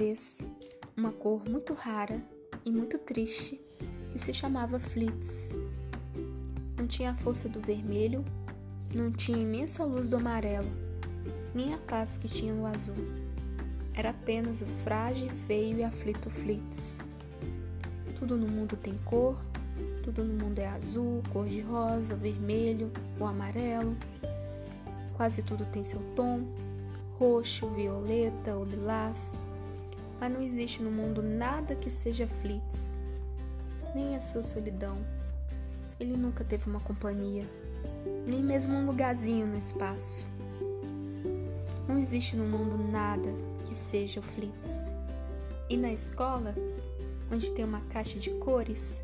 vez uma cor muito rara e muito triste que se chamava Flits. Não tinha a força do vermelho, não tinha a imensa luz do amarelo, nem a paz que tinha o azul. Era apenas o frágil, feio e aflito Flits. Tudo no mundo tem cor, tudo no mundo é azul, cor de rosa, vermelho ou amarelo. Quase tudo tem seu tom, roxo, violeta ou lilás. Mas não existe no mundo nada que seja Flitz, nem a sua solidão. Ele nunca teve uma companhia, nem mesmo um lugarzinho no espaço. Não existe no mundo nada que seja o Flitz. E na escola, onde tem uma caixa de cores,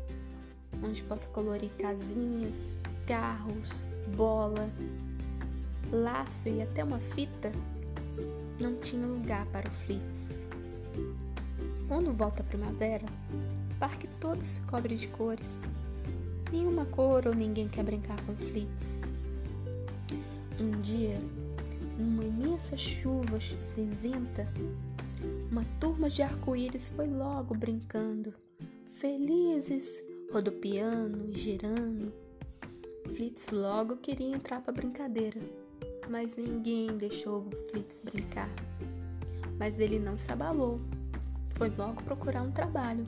onde possa colorir casinhas, carros, bola, laço e até uma fita, não tinha lugar para o Flitz. Quando volta a primavera, o parque todo se cobre de cores. Nenhuma cor ou ninguém quer brincar com Flitz. Um dia, numa imensa chuva cinzenta, uma turma de arco-íris foi logo brincando, felizes, rodopiando e girando. Flitz logo queria entrar para brincadeira mas ninguém deixou o Flitz brincar. Mas ele não se abalou. Foi logo procurar um trabalho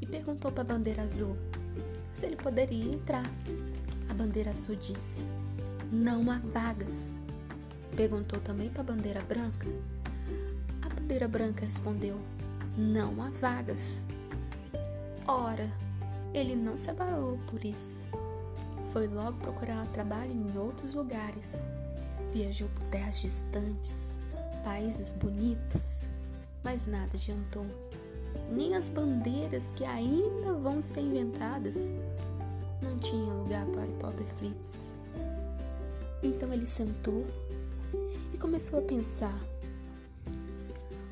e perguntou para a bandeira azul se ele poderia entrar. A bandeira azul disse: Não há vagas. Perguntou também para a bandeira branca. A bandeira branca respondeu: Não há vagas. Ora, ele não se abalou por isso. Foi logo procurar trabalho em outros lugares Viajou por terras distantes, países bonitos, mas nada adiantou. Nem as bandeiras que ainda vão ser inventadas não tinha lugar para o pobre Fritz. Então ele sentou e começou a pensar: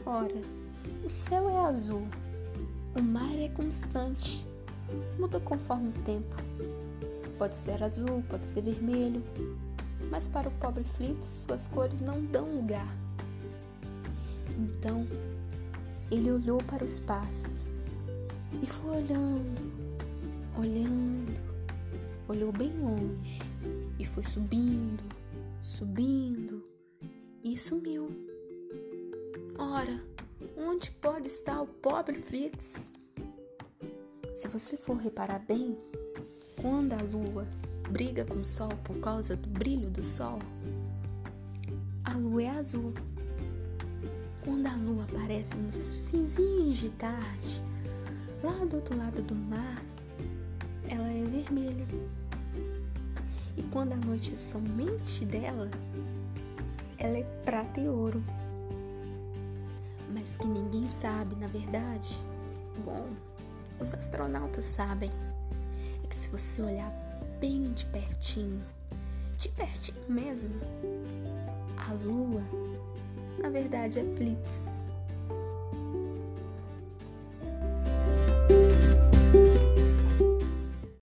Ora, o céu é azul, o mar é constante, muda conforme o tempo. Pode ser azul, pode ser vermelho, mas para o pobre Flitz suas cores não dão lugar. Então ele olhou para o espaço e foi olhando, olhando, olhou bem longe e foi subindo, subindo e sumiu. Ora, onde pode estar o pobre Fritz? Se você for reparar bem, quando a lua briga com o sol por causa do brilho do sol? A lua é azul. Quando a lua aparece nos finzinhos de tarde, lá do outro lado do mar, ela é vermelha. E quando a noite é somente dela, ela é prata e ouro. Mas que ninguém sabe, na verdade, bom, os astronautas sabem, é que se você olhar bem de pertinho, de pertinho mesmo. A lua, na verdade, é Flitz.